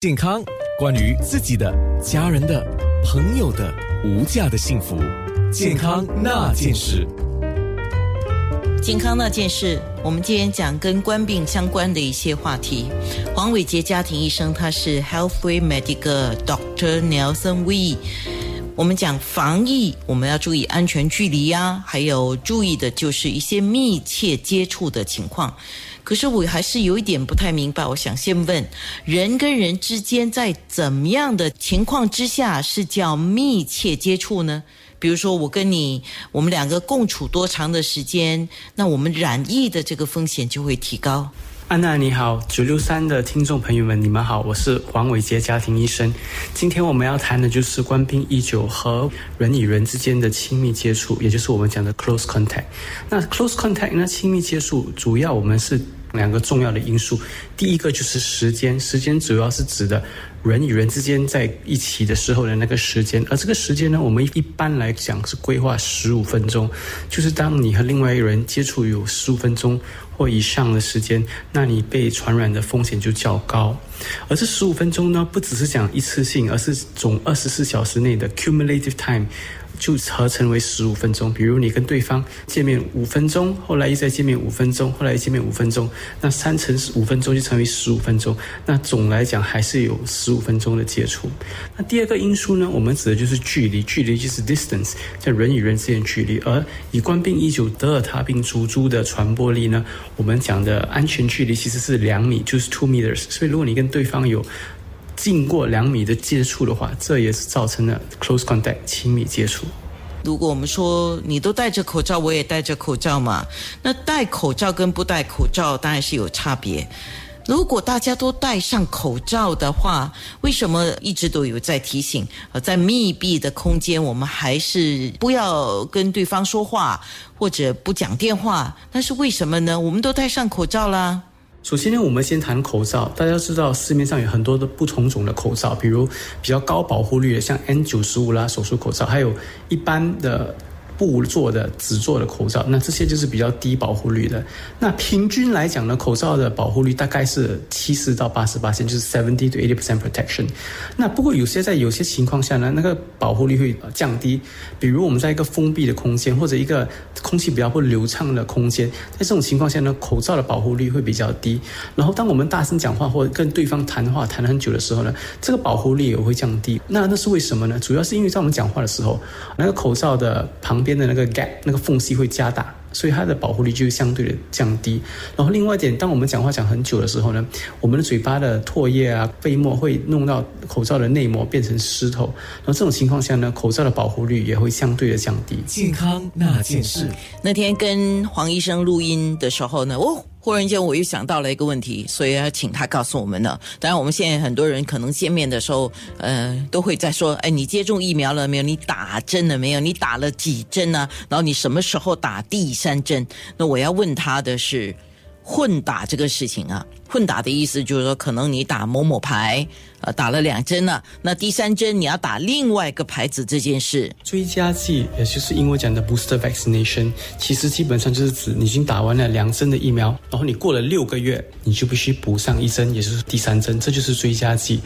健康，关于自己的、家人的、朋友的无价的幸福，健康那件事。健康那件事，我们今天讲跟冠病相关的一些话题。黄伟杰家庭医生，他是 Healthway Medical Doctor Nelson Wee。我们讲防疫，我们要注意安全距离呀，还有注意的就是一些密切接触的情况。可是我还是有一点不太明白，我想先问：人跟人之间在怎么样的情况之下是叫密切接触呢？比如说我跟你，我们两个共处多长的时间，那我们染疫的这个风险就会提高。安娜你好，九六三的听众朋友们，你们好，我是黄伟杰家庭医生。今天我们要谈的就是官兵一九和人与人之间的亲密接触，也就是我们讲的 close contact。那 close contact，那亲密接触主要我们是。两个重要的因素，第一个就是时间，时间主要是指的人与人之间在一起的时候的那个时间，而这个时间呢，我们一般来讲是规划十五分钟，就是当你和另外一个人接触有十五分钟或以上的时间，那你被传染的风险就较高。而这十五分钟呢，不只是讲一次性，而是总二十四小时内的 cumulative time。就合成为十五分钟。比如你跟对方见面五分钟，后来又再见面五分钟，后来又见面五分钟，那三乘五分钟就成为十五分钟。那总来讲还是有十五分钟的接触。那第二个因素呢？我们指的就是距离，距离就是 distance，在人与人之间距离。而以冠病一九德尔塔病毒株的传播力呢，我们讲的安全距离其实是两米，就是 two meters。所以如果你跟对方有近过两米的接触的话，这也是造成了 close contact 亲密接触。如果我们说你都戴着口罩，我也戴着口罩嘛，那戴口罩跟不戴口罩当然是有差别。如果大家都戴上口罩的话，为什么一直都有在提醒？呃，在密闭的空间，我们还是不要跟对方说话，或者不讲电话。那是为什么呢？我们都戴上口罩啦。首先呢，我们先谈口罩。大家知道市面上有很多的不同种的口罩，比如比较高保护率的，像 N 九十五啦手术口罩，还有一般的。布做的、纸做的口罩，那这些就是比较低保护率的。那平均来讲呢，口罩的保护率大概是七十到八十八就是 seventy to eighty percent protection。那不过有些在有些情况下呢，那个保护率会降低。比如我们在一个封闭的空间或者一个空气比较不流畅的空间，在这种情况下呢，口罩的保护率会比较低。然后当我们大声讲话或者跟对方谈话谈了很久的时候呢，这个保护率也会降低。那那是为什么呢？主要是因为在我们讲话的时候，那个口罩的旁。边的那个 gap 那个缝隙会加大，所以它的保护力就相对的降低。然后另外一点，当我们讲话讲很久的时候呢，我们的嘴巴的唾液啊、飞沫会弄到口罩的内膜变成湿透。然后这种情况下呢，口罩的保护率也会相对的降低。健康那件事，那天跟黄医生录音的时候呢，哦。忽然间，我又想到了一个问题，所以要请他告诉我们呢。当然，我们现在很多人可能见面的时候，呃，都会在说：“哎，你接种疫苗了没有？你打针了没有？你打了几针呢？然后你什么时候打第三针？”那我要问他的是，混打这个事情啊。混打的意思就是说，可能你打某某牌，呃，打了两针了，那第三针你要打另外一个牌子这件事。追加剂，也就是英文讲的 booster vaccination，其实基本上就是指你已经打完了两针的疫苗，然后你过了六个月，你就必须补上一针，也就是第三针，这就是追加剂。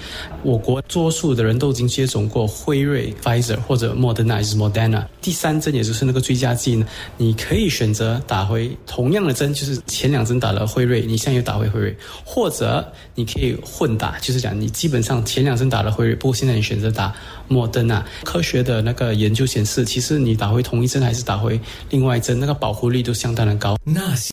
我国多数的人都已经接种过辉瑞 Pfizer 或者 Moderna 还是 Moderna，第三针也就是那个追加剂呢，你可以选择打回同样的针，就是前两针打了辉瑞，你现在又打回辉瑞。或者你可以混打，就是讲你基本上前两针打了辉瑞，不过现在你选择打莫德纳。科学的那个研究显示，其实你打回同一针还是打回另外一针，那个保护力都相当的高。那。